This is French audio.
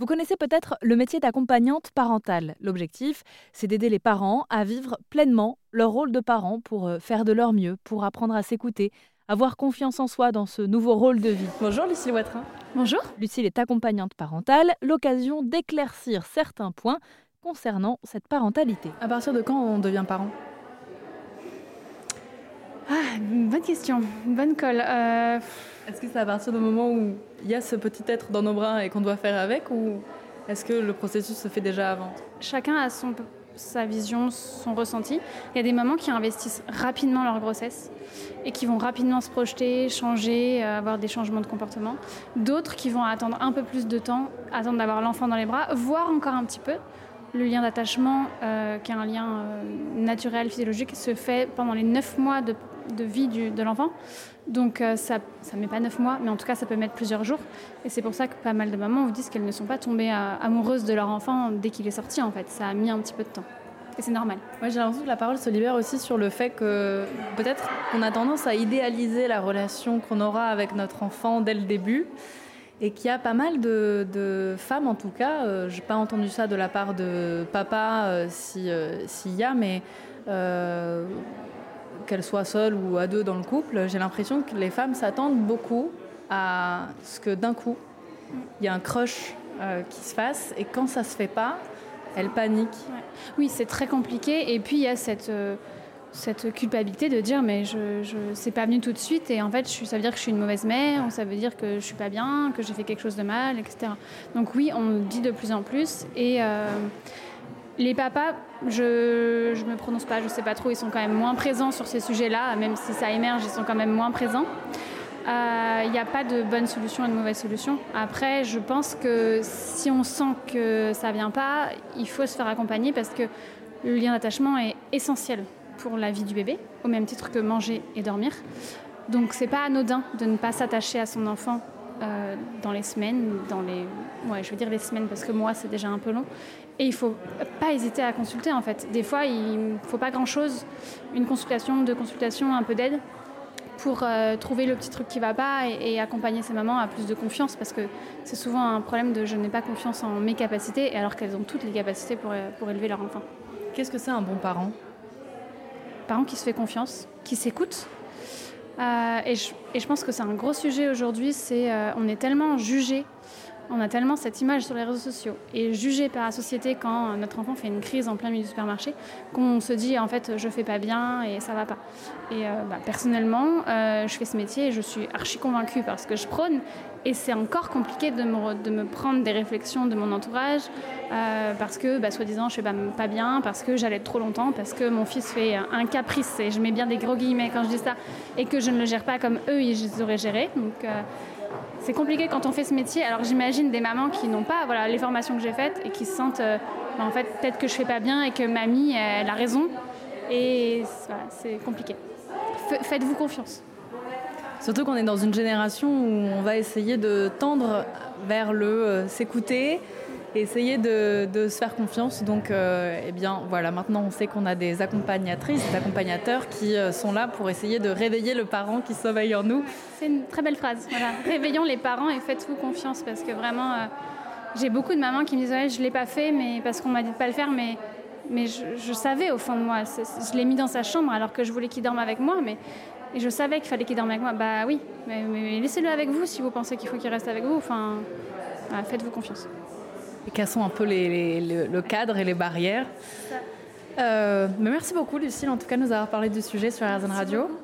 Vous connaissez peut-être le métier d'accompagnante parentale. L'objectif, c'est d'aider les parents à vivre pleinement leur rôle de parent pour euh, faire de leur mieux, pour apprendre à s'écouter, avoir confiance en soi dans ce nouveau rôle de vie. Bonjour Lucille Watrin. Bonjour. Lucille est accompagnante parentale, l'occasion d'éclaircir certains points concernant cette parentalité. À partir de quand on devient parent? Ah, bonne question, bonne colle. Euh, est-ce que c'est à partir du moment où il y a ce petit être dans nos bras et qu'on doit faire avec ou est-ce que le processus se fait déjà avant? Chacun a son, sa vision, son ressenti. Il y a des mamans qui investissent rapidement leur grossesse et qui vont rapidement se projeter, changer, euh, avoir des changements de comportement. D'autres qui vont attendre un peu plus de temps, attendre d'avoir l'enfant dans les bras, voire encore un petit peu. Le lien d'attachement, euh, qui est un lien naturel, physiologique, se fait pendant les 9 mois de de vie de l'enfant. Donc euh, ça ne met pas neuf mois, mais en tout cas ça peut mettre plusieurs jours. Et c'est pour ça que pas mal de mamans vous disent qu'elles ne sont pas tombées euh, amoureuses de leur enfant dès qu'il est sorti en fait. Ça a mis un petit peu de temps. Et c'est normal. Moi j'ai l'impression que la parole se libère aussi sur le fait que peut-être qu'on a tendance à idéaliser la relation qu'on aura avec notre enfant dès le début. Et qu'il y a pas mal de, femmes, en tout cas, euh, je n'ai pas entendu ça de la part de papa s'il y a, mais qu'elles soient seules ou à deux dans le couple, j'ai l'impression que les femmes s'attendent beaucoup à ce que d'un coup, il y a un crush euh, qui se fasse. Et quand ça se fait pas, elles paniquent. Oui, c'est très compliqué. Et puis il y a cette, euh, cette culpabilité de dire mais je, je c'est pas venu tout de suite. Et en fait ça veut dire que je suis une mauvaise mère ou ça veut dire que je suis pas bien, que j'ai fait quelque chose de mal, etc. Donc oui, on dit de plus en plus. Et euh, les papas, je ne me prononce pas, je ne sais pas trop, ils sont quand même moins présents sur ces sujets-là, même si ça émerge, ils sont quand même moins présents. Il euh, n'y a pas de bonne solution et de mauvaise solution. Après, je pense que si on sent que ça ne vient pas, il faut se faire accompagner parce que le lien d'attachement est essentiel pour la vie du bébé, au même titre que manger et dormir. Donc c'est pas anodin de ne pas s'attacher à son enfant euh, dans les semaines, dans les, ouais, je veux dire les semaines parce que moi c'est déjà un peu long. Et il faut pas hésiter à consulter en fait. Des fois il ne faut pas grand chose, une consultation, deux consultations, un peu d'aide pour euh, trouver le petit truc qui va pas et, accompagner ces mamans à plus de confiance parce que c'est souvent un problème de je n'ai pas confiance en mes capacités alors qu'elles ont toutes les capacités pour, pour élever leur enfant. Qu'est-ce que c'est un bon parent? Parent qui se fait confiance, qui s'écoute, euh, et, je, pense que c'est un gros sujet aujourd'hui, c'est euh, on est tellement jugé, on a tellement cette image sur les réseaux sociaux et jugé par la société quand notre enfant fait une crise en plein milieu du supermarché, qu'on se dit en fait je fais pas bien et ça va pas. Et euh, bah, personnellement, je fais ce métier et je suis archi convaincue parce que je prône et c'est encore compliqué de me, prendre des réflexions de mon entourage euh, parce que, bah, soi-disant, je fais pas, bien, parce que j'allais trop longtemps, parce que mon fils fait un caprice, et je mets bien des gros guillemets quand je dis ça, et que je ne le gère pas comme eux, ils auraient géré. Donc, euh, c'est compliqué quand on fait ce métier. Alors, j'imagine des mamans qui n'ont pas voilà, les formations que j'ai faites et qui se sentent, euh, bah, en fait, peut-être que je fais pas bien et que mamie, elle a raison. Et c'est compliqué. Faites-vous confiance. Surtout qu'on est dans une génération où on va essayer de tendre vers le euh, s'écouter et essayer de, se faire confiance. Donc, euh, eh bien, voilà, maintenant on sait qu'on a des accompagnatrices, des accompagnateurs qui euh, sont là pour essayer de réveiller le parent qui sommeille en nous. C'est une très belle phrase. Voilà. Réveillons les parents et faites-vous confiance parce que vraiment, j'ai beaucoup de mamans qui me disent ouais, je l'ai pas fait, mais parce qu'on m'a dit de pas le faire, mais mais je, savais au fond de moi. Je l'ai mis dans sa chambre alors que je voulais qu'il dorme avec moi, mais et je savais qu'il fallait qu'il dorme avec moi. Bah oui, mais, laissez-le avec vous si vous pensez qu'il faut qu'il reste avec vous. Enfin, faites-vous confiance. Et cassons un peu le cadre et les barrières. Euh, mais merci beaucoup, Lucille, en tout cas, de nous avoir parlé du sujet sur RZN Radio.